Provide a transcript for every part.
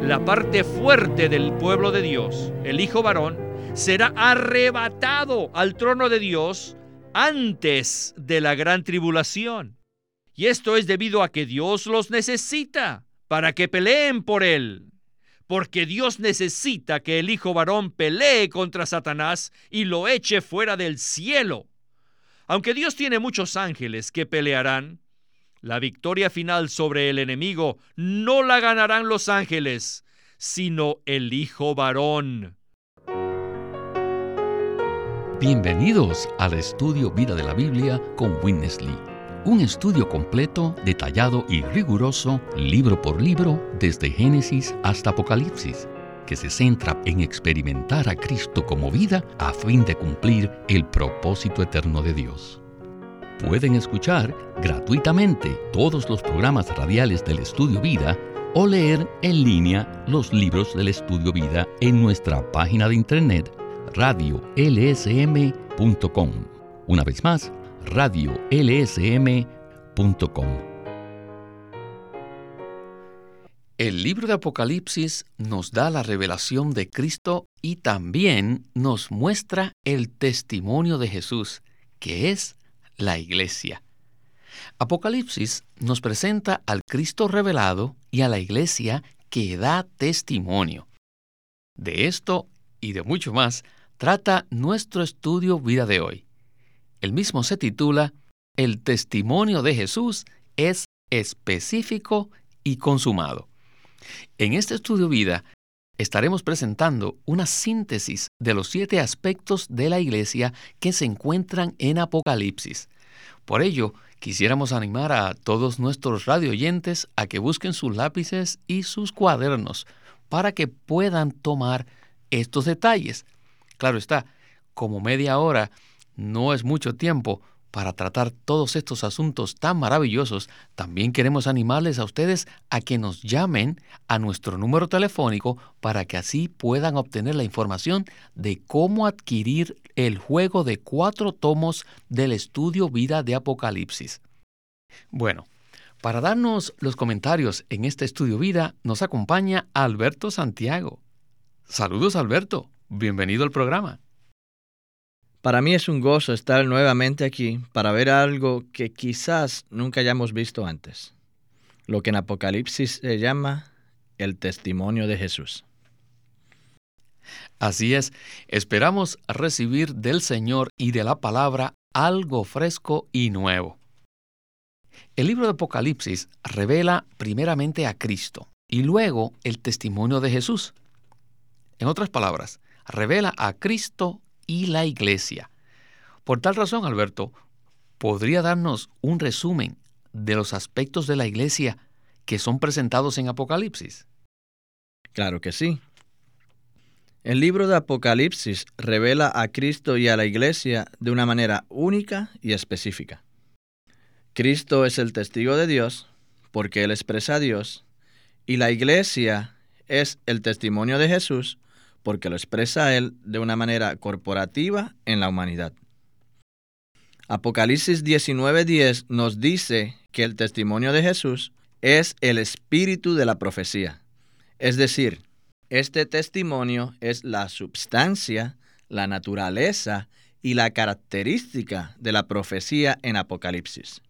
la parte fuerte del pueblo de Dios, el Hijo varón, será arrebatado al trono de Dios antes de la gran tribulación. Y esto es debido a que Dios los necesita para que peleen por él. Porque Dios necesita que el Hijo varón pelee contra Satanás y lo eche fuera del cielo. Aunque Dios tiene muchos ángeles que pelearán, la victoria final sobre el enemigo no la ganarán los ángeles, sino el Hijo varón. Bienvenidos al estudio Vida de la Biblia con Winnesley. Un estudio completo, detallado y riguroso, libro por libro, desde Génesis hasta Apocalipsis, que se centra en experimentar a Cristo como vida a fin de cumplir el propósito eterno de Dios. Pueden escuchar gratuitamente todos los programas radiales del Estudio Vida o leer en línea los libros del Estudio Vida en nuestra página de internet radiolsm.com. Una vez más, radiolsm.com. El libro de Apocalipsis nos da la revelación de Cristo y también nos muestra el testimonio de Jesús, que es la iglesia. Apocalipsis nos presenta al Cristo revelado y a la iglesia que da testimonio. De esto y de mucho más trata nuestro estudio vida de hoy. El mismo se titula El testimonio de Jesús es específico y consumado. En este estudio vida estaremos presentando una síntesis de los siete aspectos de la iglesia que se encuentran en Apocalipsis. Por ello, quisiéramos animar a todos nuestros radioyentes a que busquen sus lápices y sus cuadernos para que puedan tomar estos detalles Claro está, como media hora no es mucho tiempo para tratar todos estos asuntos tan maravillosos, también queremos animarles a ustedes a que nos llamen a nuestro número telefónico para que así puedan obtener la información de cómo adquirir el juego de cuatro tomos del estudio Vida de Apocalipsis. Bueno, para darnos los comentarios en este estudio Vida nos acompaña Alberto Santiago. Saludos Alberto. Bienvenido al programa. Para mí es un gozo estar nuevamente aquí para ver algo que quizás nunca hayamos visto antes, lo que en Apocalipsis se llama el testimonio de Jesús. Así es, esperamos recibir del Señor y de la palabra algo fresco y nuevo. El libro de Apocalipsis revela primeramente a Cristo y luego el testimonio de Jesús. En otras palabras, revela a Cristo y la Iglesia. Por tal razón, Alberto, ¿podría darnos un resumen de los aspectos de la Iglesia que son presentados en Apocalipsis? Claro que sí. El libro de Apocalipsis revela a Cristo y a la Iglesia de una manera única y específica. Cristo es el testigo de Dios porque Él expresa a Dios y la Iglesia es el testimonio de Jesús porque lo expresa Él de una manera corporativa en la humanidad. Apocalipsis 19:10 nos dice que el testimonio de Jesús es el espíritu de la profecía. Es decir, este testimonio es la substancia, la naturaleza y la característica de la profecía en Apocalipsis.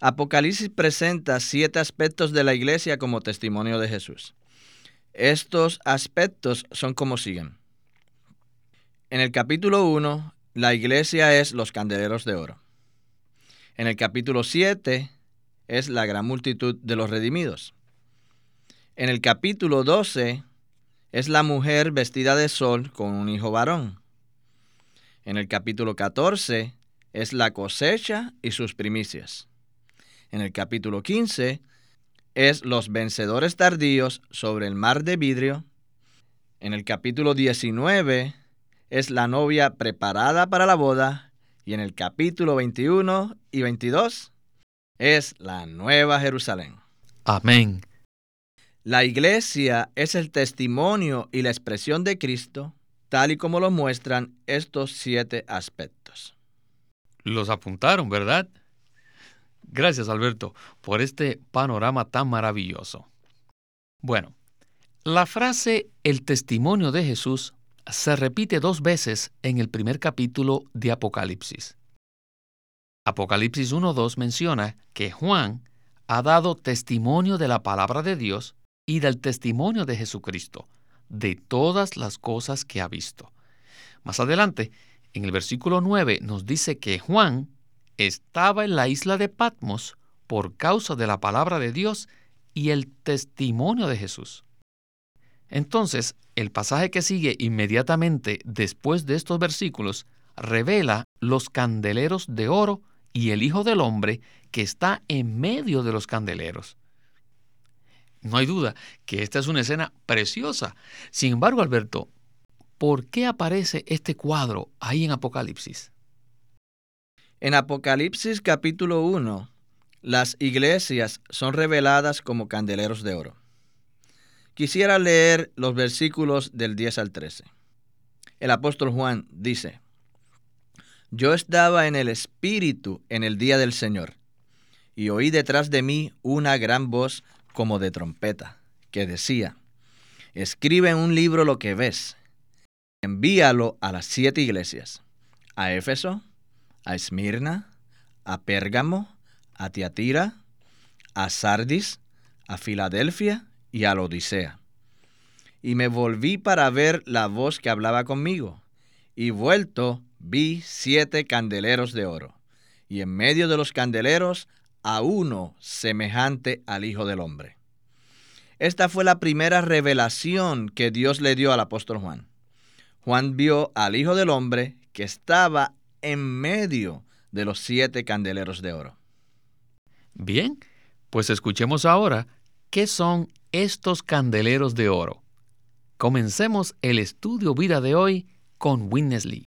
Apocalipsis presenta siete aspectos de la iglesia como testimonio de Jesús. Estos aspectos son como siguen. En el capítulo 1, la iglesia es los candeleros de oro. En el capítulo 7 es la gran multitud de los redimidos. En el capítulo 12 es la mujer vestida de sol con un hijo varón. En el capítulo 14 es la cosecha y sus primicias. En el capítulo 15 es los vencedores tardíos sobre el mar de vidrio. En el capítulo 19 es la novia preparada para la boda. Y en el capítulo 21 y 22 es la nueva Jerusalén. Amén. La iglesia es el testimonio y la expresión de Cristo, tal y como lo muestran estos siete aspectos. Los apuntaron, ¿verdad? Gracias, Alberto, por este panorama tan maravilloso. Bueno, La frase el testimonio de Jesús se repite dos veces en el primer capítulo de Apocalipsis. Apocalipsis 1.2 menciona que Juan ha dado testimonio de la palabra de Dios y del testimonio de Jesucristo, de todas las cosas que ha visto. Más adelante, en el versículo 9 nos dice que Juan estaba en la isla de Patmos por causa de la palabra de Dios y el testimonio de Jesús. Entonces, el pasaje que sigue inmediatamente después de estos versículos revela los candeleros de oro y el Hijo del Hombre que está en medio de los candeleros. No hay duda que esta es una escena preciosa. Sin embargo, Alberto, ¿por qué aparece este cuadro ahí en Apocalipsis? En Apocalipsis capítulo 1, las iglesias son reveladas como candeleros de oro. Quisiera leer los versículos del 10 al 13. El apóstol Juan dice, Yo estaba en el Espíritu en el día del Señor, y oí detrás de mí una gran voz como de trompeta, que decía, Escribe en un libro lo que ves, envíalo a las siete iglesias, a Éfeso, a Esmirna, a Pérgamo, a Tiatira, a Sardis, a Filadelfia y a la Odisea. Y me volví para ver la voz que hablaba conmigo, y vuelto vi siete candeleros de oro, y en medio de los candeleros a uno semejante al Hijo del Hombre. Esta fue la primera revelación que Dios le dio al apóstol Juan. Juan vio al Hijo del Hombre que estaba en medio de los siete candeleros de oro. Bien, pues escuchemos ahora qué son estos candeleros de oro. Comencemos el estudio vida de hoy con Witness Lee.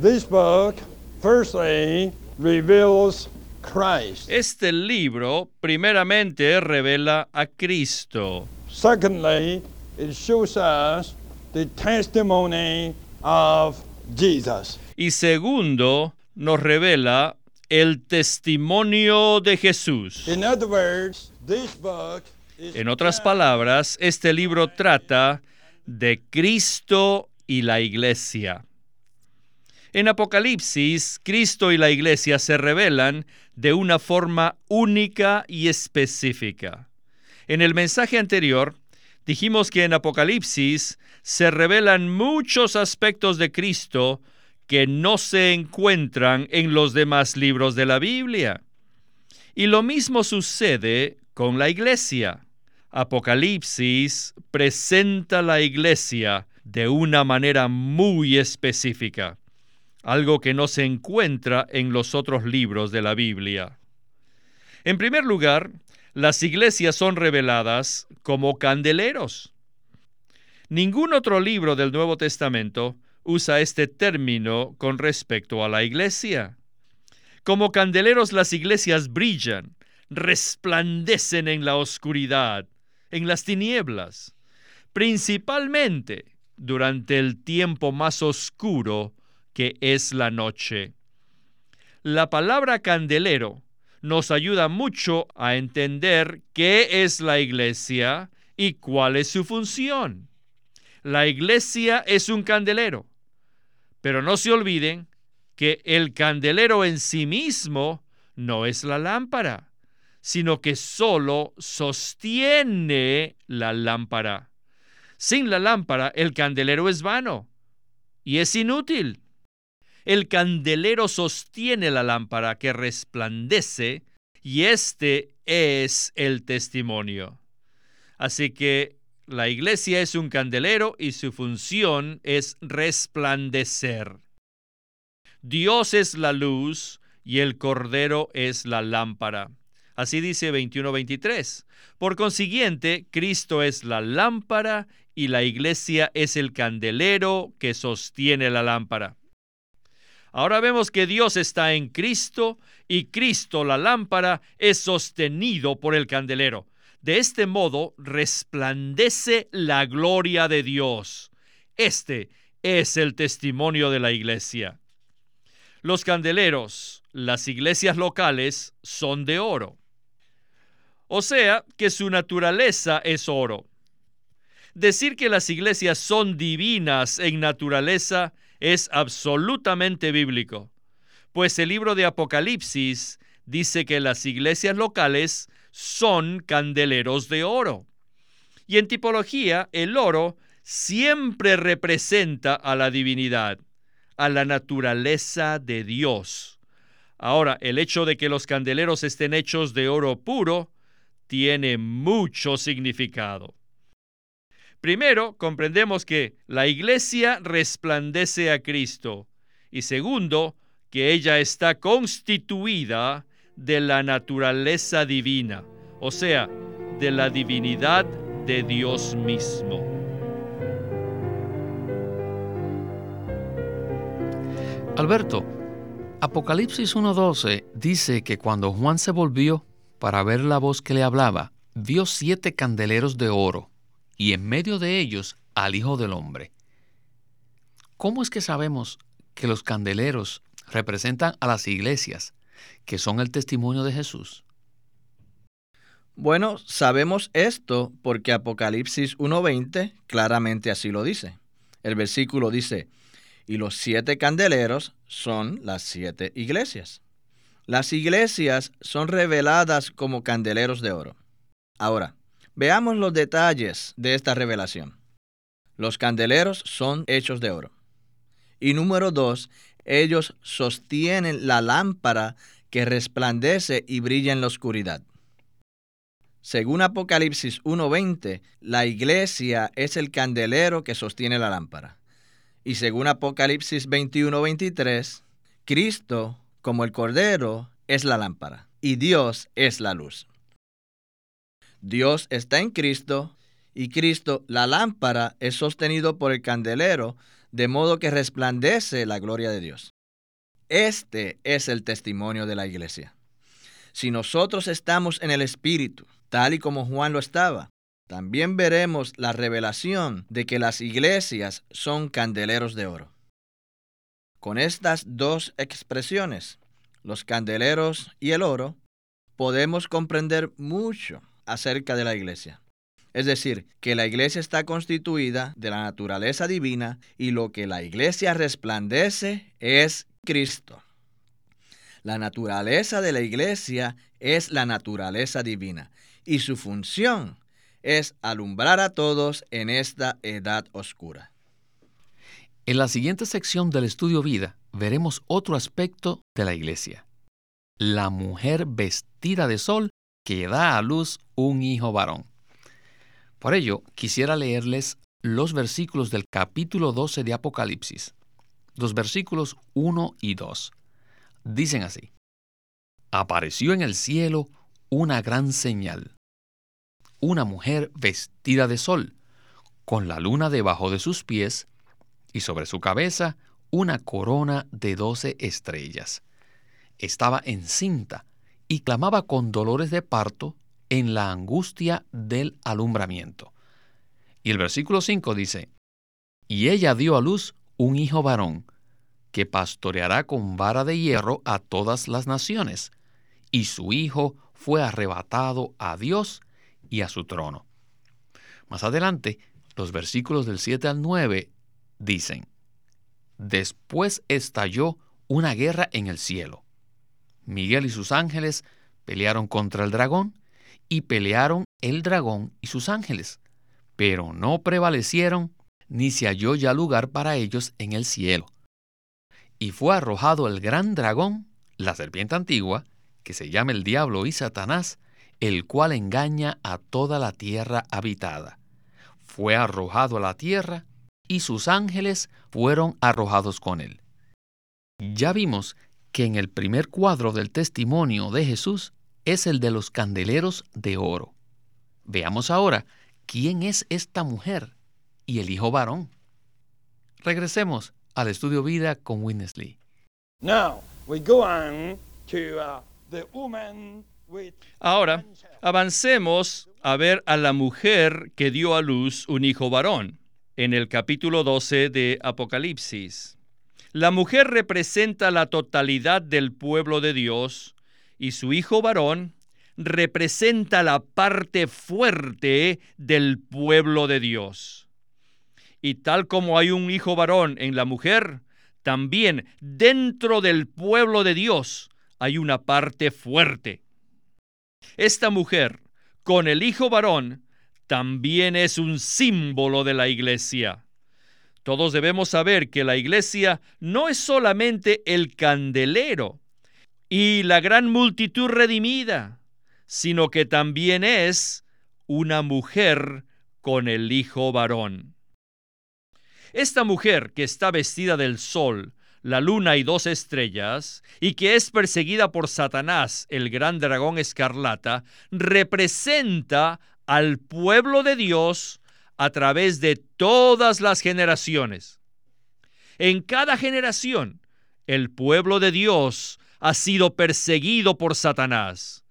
This book firstly reveals Christ. Este libro primeramente revela a Cristo. Secondly, it shows us the testimony of Jesus. Y segundo, nos revela el testimonio de Jesús. In other words, this book is En otras palabras, este libro trata de Cristo y la iglesia. En Apocalipsis, Cristo y la iglesia se revelan de una forma única y específica. En el mensaje anterior, dijimos que en Apocalipsis se revelan muchos aspectos de Cristo que no se encuentran en los demás libros de la Biblia. Y lo mismo sucede con la iglesia. Apocalipsis presenta la iglesia de una manera muy específica, algo que no se encuentra en los otros libros de la Biblia. En primer lugar, las iglesias son reveladas como candeleros. Ningún otro libro del Nuevo Testamento usa este término con respecto a la iglesia. Como candeleros las iglesias brillan, resplandecen en la oscuridad, en las tinieblas, principalmente durante el tiempo más oscuro que es la noche. La palabra candelero nos ayuda mucho a entender qué es la iglesia y cuál es su función. La iglesia es un candelero, pero no se olviden que el candelero en sí mismo no es la lámpara, sino que solo sostiene la lámpara. Sin la lámpara, el candelero es vano y es inútil. El candelero sostiene la lámpara que resplandece y este es el testimonio. Así que la iglesia es un candelero y su función es resplandecer. Dios es la luz y el cordero es la lámpara. Así dice 21-23. Por consiguiente, Cristo es la lámpara y la iglesia es el candelero que sostiene la lámpara. Ahora vemos que Dios está en Cristo y Cristo, la lámpara, es sostenido por el candelero. De este modo resplandece la gloria de Dios. Este es el testimonio de la iglesia. Los candeleros, las iglesias locales, son de oro. O sea que su naturaleza es oro. Decir que las iglesias son divinas en naturaleza es absolutamente bíblico, pues el libro de Apocalipsis dice que las iglesias locales son candeleros de oro. Y en tipología, el oro siempre representa a la divinidad, a la naturaleza de Dios. Ahora, el hecho de que los candeleros estén hechos de oro puro tiene mucho significado. Primero, comprendemos que la iglesia resplandece a Cristo. Y segundo, que ella está constituida de la naturaleza divina, o sea, de la divinidad de Dios mismo. Alberto, Apocalipsis 1.12 dice que cuando Juan se volvió para ver la voz que le hablaba, vio siete candeleros de oro y en medio de ellos al Hijo del Hombre. ¿Cómo es que sabemos que los candeleros representan a las iglesias, que son el testimonio de Jesús? Bueno, sabemos esto porque Apocalipsis 1.20 claramente así lo dice. El versículo dice, y los siete candeleros son las siete iglesias. Las iglesias son reveladas como candeleros de oro. Ahora, veamos los detalles de esta revelación. Los candeleros son hechos de oro. Y número dos, ellos sostienen la lámpara que resplandece y brilla en la oscuridad. Según Apocalipsis 1.20, la iglesia es el candelero que sostiene la lámpara. Y según Apocalipsis 21-23, Cristo, como el Cordero, es la lámpara y Dios es la luz. Dios está en Cristo y Cristo, la lámpara, es sostenido por el candelero, de modo que resplandece la gloria de Dios. Este es el testimonio de la iglesia. Si nosotros estamos en el Espíritu, tal y como Juan lo estaba, también veremos la revelación de que las iglesias son candeleros de oro. Con estas dos expresiones, los candeleros y el oro, podemos comprender mucho acerca de la iglesia. Es decir, que la iglesia está constituida de la naturaleza divina y lo que la iglesia resplandece es Cristo. La naturaleza de la iglesia es la naturaleza divina y su función es alumbrar a todos en esta edad oscura. En la siguiente sección del estudio vida veremos otro aspecto de la iglesia. La mujer vestida de sol que da a luz un hijo varón. Por ello, quisiera leerles los versículos del capítulo 12 de Apocalipsis. Los versículos 1 y 2. Dicen así. Apareció en el cielo una gran señal una mujer vestida de sol, con la luna debajo de sus pies, y sobre su cabeza una corona de doce estrellas. Estaba encinta y clamaba con dolores de parto en la angustia del alumbramiento. Y el versículo 5 dice, Y ella dio a luz un hijo varón, que pastoreará con vara de hierro a todas las naciones, y su hijo fue arrebatado a Dios y a su trono. Más adelante, los versículos del 7 al 9 dicen, Después estalló una guerra en el cielo. Miguel y sus ángeles pelearon contra el dragón y pelearon el dragón y sus ángeles, pero no prevalecieron ni se halló ya lugar para ellos en el cielo. Y fue arrojado el gran dragón, la serpiente antigua, que se llama el diablo y Satanás, el cual engaña a toda la tierra habitada. Fue arrojado a la tierra y sus ángeles fueron arrojados con él. Ya vimos que en el primer cuadro del testimonio de Jesús es el de los candeleros de oro. Veamos ahora quién es esta mujer y el hijo varón. Regresemos al estudio vida con Winnesley. Now we go on to uh, the woman Ahora, avancemos a ver a la mujer que dio a luz un hijo varón en el capítulo 12 de Apocalipsis. La mujer representa la totalidad del pueblo de Dios y su hijo varón representa la parte fuerte del pueblo de Dios. Y tal como hay un hijo varón en la mujer, también dentro del pueblo de Dios hay una parte fuerte. Esta mujer, con el hijo varón, también es un símbolo de la iglesia. Todos debemos saber que la iglesia no es solamente el candelero y la gran multitud redimida, sino que también es una mujer con el hijo varón. Esta mujer que está vestida del sol, la luna y dos estrellas, y que es perseguida por Satanás, el gran dragón escarlata, representa al pueblo de Dios a través de todas las generaciones. En cada generación, el pueblo de Dios ha sido perseguido por Satanás.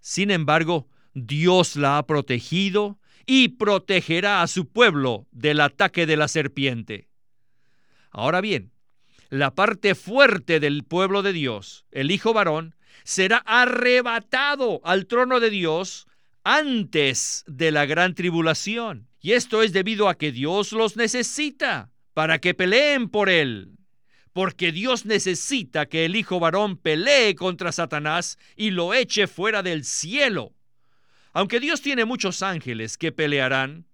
Sin embargo, Dios la ha protegido y protegerá a su pueblo del ataque de la serpiente. Ahora bien, la parte fuerte del pueblo de Dios, el Hijo varón, será arrebatado al trono de Dios antes de la gran tribulación. Y esto es debido a que Dios los necesita para que peleen por él. Porque Dios necesita que el Hijo varón pelee contra Satanás y lo eche fuera del cielo. Aunque Dios tiene muchos ángeles que pelearán,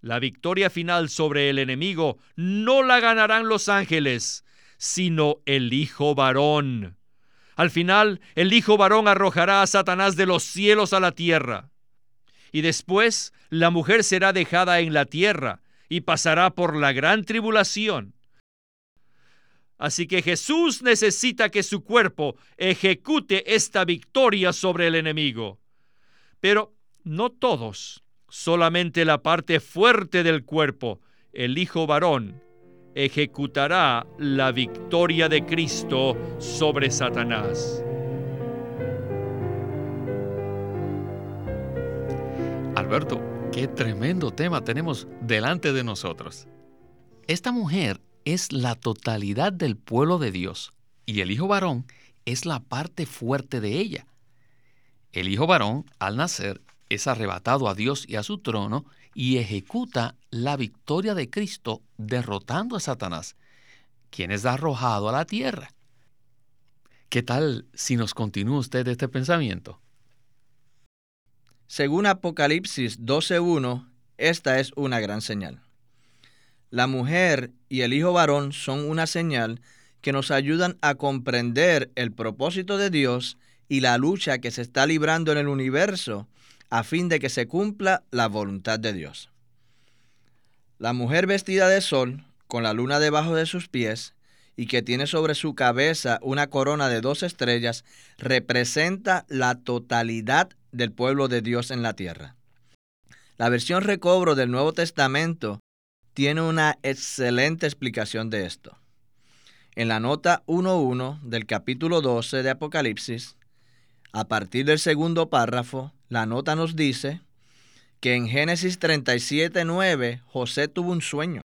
la victoria final sobre el enemigo no la ganarán los ángeles, sino el Hijo varón. Al final, el Hijo varón arrojará a Satanás de los cielos a la tierra y después la mujer será dejada en la tierra y pasará por la gran tribulación. Así que Jesús necesita que su cuerpo ejecute esta victoria sobre el enemigo. Pero no todos, solamente la parte fuerte del cuerpo, el Hijo varón, ejecutará la victoria de Cristo sobre Satanás. Alberto, qué tremendo tema tenemos delante de nosotros. Esta mujer es la totalidad del pueblo de Dios y el hijo varón es la parte fuerte de ella. El hijo varón, al nacer, es arrebatado a Dios y a su trono y ejecuta la victoria de Cristo derrotando a Satanás, quien es arrojado a la tierra. ¿Qué tal si nos continúa usted este pensamiento? Según Apocalipsis 12.1, esta es una gran señal. La mujer y el hijo varón son una señal que nos ayudan a comprender el propósito de Dios y la lucha que se está librando en el universo a fin de que se cumpla la voluntad de Dios. La mujer vestida de sol, con la luna debajo de sus pies, y que tiene sobre su cabeza una corona de dos estrellas, representa la totalidad del pueblo de Dios en la tierra. La versión recobro del Nuevo Testamento tiene una excelente explicación de esto. En la nota 1.1 del capítulo 12 de Apocalipsis, a partir del segundo párrafo, la nota nos dice que en Génesis 37.9 José tuvo un sueño.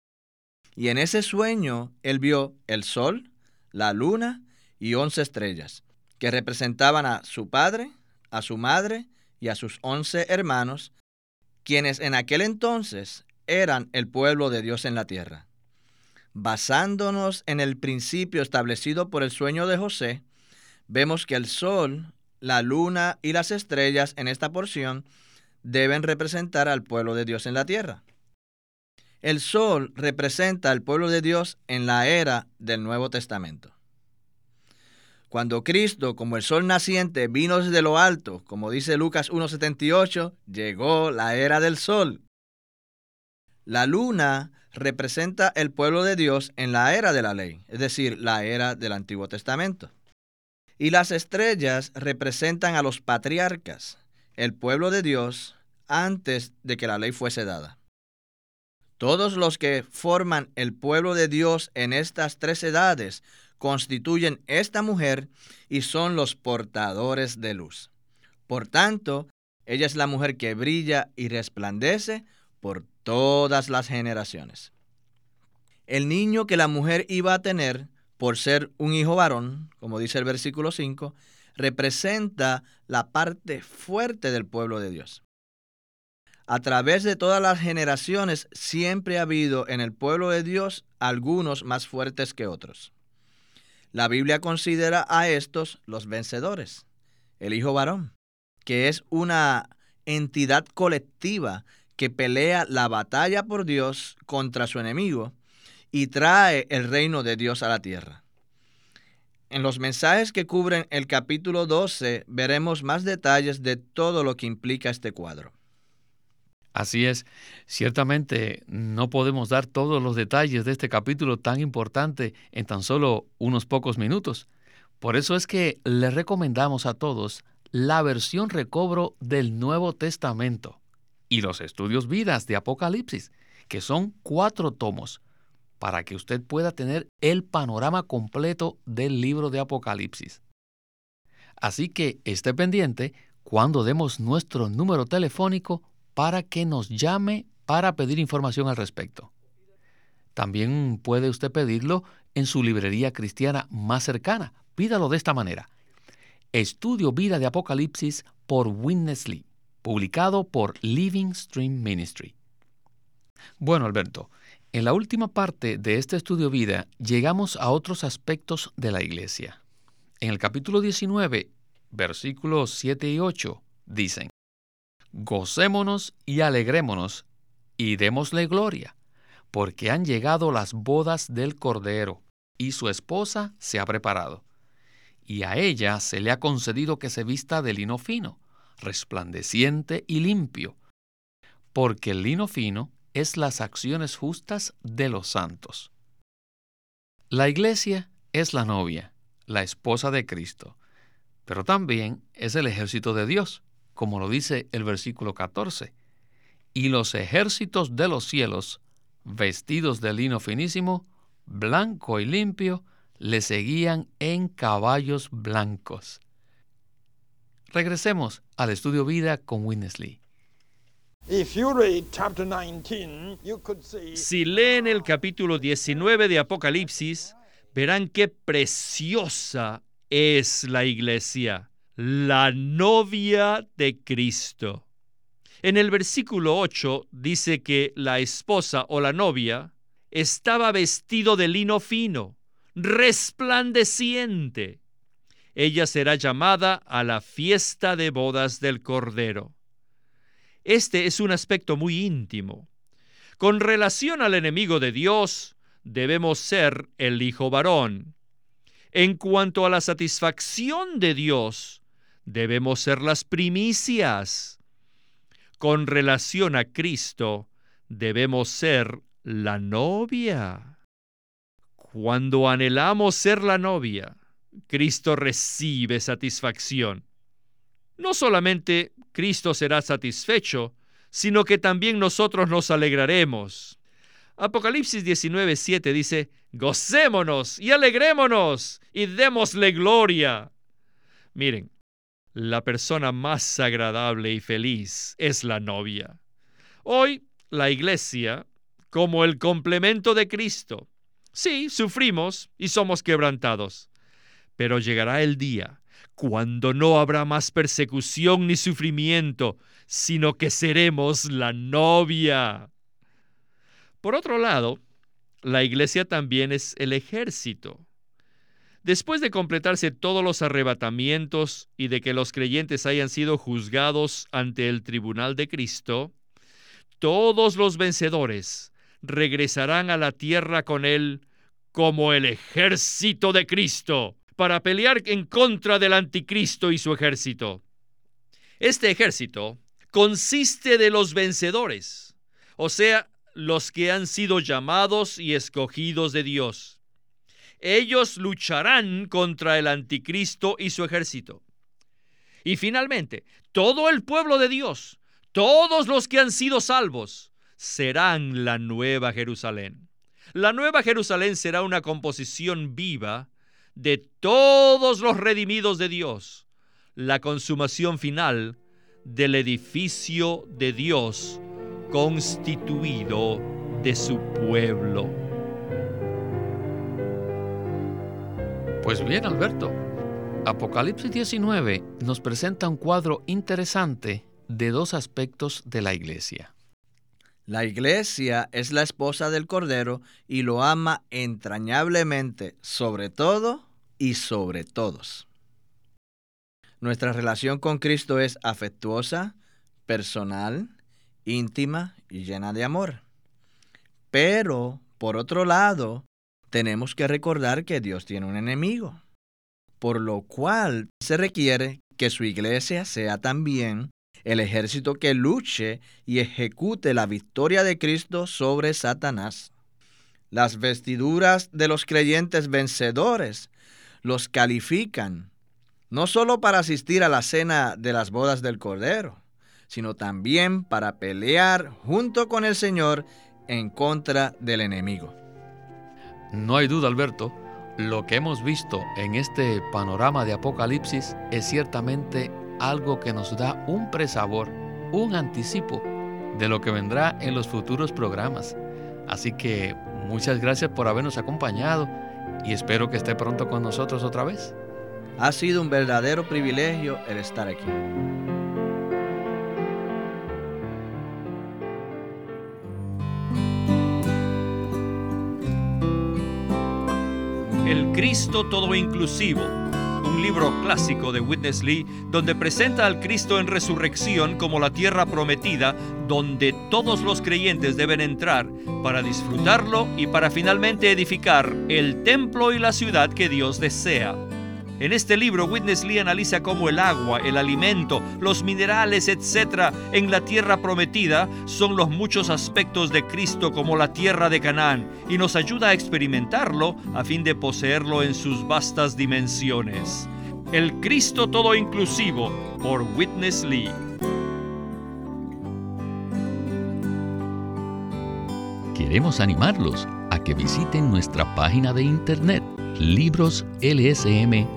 Y en ese sueño él vio el sol, la luna y once estrellas, que representaban a su padre, a su madre y a sus once hermanos, quienes en aquel entonces eran el pueblo de Dios en la tierra. Basándonos en el principio establecido por el sueño de José, vemos que el sol, la luna y las estrellas en esta porción deben representar al pueblo de Dios en la tierra. El sol representa al pueblo de Dios en la era del Nuevo Testamento. Cuando Cristo, como el sol naciente, vino desde lo alto, como dice Lucas 1.78, llegó la era del sol. La luna representa el pueblo de Dios en la era de la ley, es decir, la era del Antiguo Testamento. Y las estrellas representan a los patriarcas, el pueblo de Dios, antes de que la ley fuese dada. Todos los que forman el pueblo de Dios en estas tres edades constituyen esta mujer y son los portadores de luz. Por tanto, ella es la mujer que brilla y resplandece por todas las generaciones. El niño que la mujer iba a tener por ser un hijo varón, como dice el versículo 5, representa la parte fuerte del pueblo de Dios. A través de todas las generaciones siempre ha habido en el pueblo de Dios algunos más fuertes que otros. La Biblia considera a estos los vencedores, el hijo varón, que es una entidad colectiva que pelea la batalla por Dios contra su enemigo y trae el reino de Dios a la tierra. En los mensajes que cubren el capítulo 12 veremos más detalles de todo lo que implica este cuadro. Así es, ciertamente no podemos dar todos los detalles de este capítulo tan importante en tan solo unos pocos minutos. Por eso es que le recomendamos a todos la versión recobro del Nuevo Testamento y los estudios vidas de Apocalipsis, que son cuatro tomos, para que usted pueda tener el panorama completo del libro de Apocalipsis. Así que esté pendiente cuando demos nuestro número telefónico para que nos llame para pedir información al respecto. También puede usted pedirlo en su librería cristiana más cercana. Pídalo de esta manera. Estudio Vida de Apocalipsis por Witness Lee, publicado por Living Stream Ministry. Bueno, Alberto, en la última parte de este estudio vida llegamos a otros aspectos de la iglesia. En el capítulo 19, versículos 7 y 8, dicen, Gocémonos y alegrémonos y démosle gloria, porque han llegado las bodas del Cordero, y su esposa se ha preparado. Y a ella se le ha concedido que se vista de lino fino, resplandeciente y limpio, porque el lino fino es las acciones justas de los santos. La iglesia es la novia, la esposa de Cristo, pero también es el ejército de Dios, como lo dice el versículo 14. Y los ejércitos de los cielos, vestidos de lino finísimo, blanco y limpio, le seguían en caballos blancos. Regresemos al estudio vida con Winnesley. Si leen el capítulo 19 de Apocalipsis, verán qué preciosa es la iglesia, la novia de Cristo. En el versículo 8 dice que la esposa o la novia estaba vestido de lino fino, resplandeciente. Ella será llamada a la fiesta de bodas del Cordero. Este es un aspecto muy íntimo. Con relación al enemigo de Dios, debemos ser el hijo varón. En cuanto a la satisfacción de Dios, debemos ser las primicias. Con relación a Cristo, debemos ser la novia. Cuando anhelamos ser la novia, Cristo recibe satisfacción. No solamente Cristo será satisfecho, sino que también nosotros nos alegraremos. Apocalipsis 19:7 dice, gocémonos y alegrémonos y démosle gloria. Miren, la persona más agradable y feliz es la novia. Hoy, la iglesia, como el complemento de Cristo. Sí, sufrimos y somos quebrantados, pero llegará el día cuando no habrá más persecución ni sufrimiento, sino que seremos la novia. Por otro lado, la iglesia también es el ejército. Después de completarse todos los arrebatamientos y de que los creyentes hayan sido juzgados ante el tribunal de Cristo, todos los vencedores regresarán a la tierra con él como el ejército de Cristo para pelear en contra del anticristo y su ejército. Este ejército consiste de los vencedores, o sea, los que han sido llamados y escogidos de Dios. Ellos lucharán contra el anticristo y su ejército. Y finalmente, todo el pueblo de Dios, todos los que han sido salvos, serán la nueva Jerusalén. La nueva Jerusalén será una composición viva de todos los redimidos de Dios, la consumación final del edificio de Dios constituido de su pueblo. Pues bien, Alberto, Apocalipsis 19 nos presenta un cuadro interesante de dos aspectos de la iglesia. La iglesia es la esposa del Cordero y lo ama entrañablemente, sobre todo y sobre todos. Nuestra relación con Cristo es afectuosa, personal, íntima y llena de amor. Pero, por otro lado, tenemos que recordar que Dios tiene un enemigo, por lo cual se requiere que su iglesia sea también el ejército que luche y ejecute la victoria de Cristo sobre Satanás. Las vestiduras de los creyentes vencedores los califican no solo para asistir a la cena de las bodas del Cordero, sino también para pelear junto con el Señor en contra del enemigo. No hay duda, Alberto, lo que hemos visto en este panorama de Apocalipsis es ciertamente algo que nos da un presabor, un anticipo de lo que vendrá en los futuros programas. Así que muchas gracias por habernos acompañado y espero que esté pronto con nosotros otra vez. Ha sido un verdadero privilegio el estar aquí. El Cristo todo inclusivo, libro clásico de Witness Lee donde presenta al Cristo en resurrección como la tierra prometida donde todos los creyentes deben entrar para disfrutarlo y para finalmente edificar el templo y la ciudad que Dios desea. En este libro, Witness Lee analiza cómo el agua, el alimento, los minerales, etc., en la tierra prometida son los muchos aspectos de Cristo como la tierra de Canaán y nos ayuda a experimentarlo a fin de poseerlo en sus vastas dimensiones. El Cristo todo inclusivo por Witness Lee. Queremos animarlos a que visiten nuestra página de internet libroslsm.com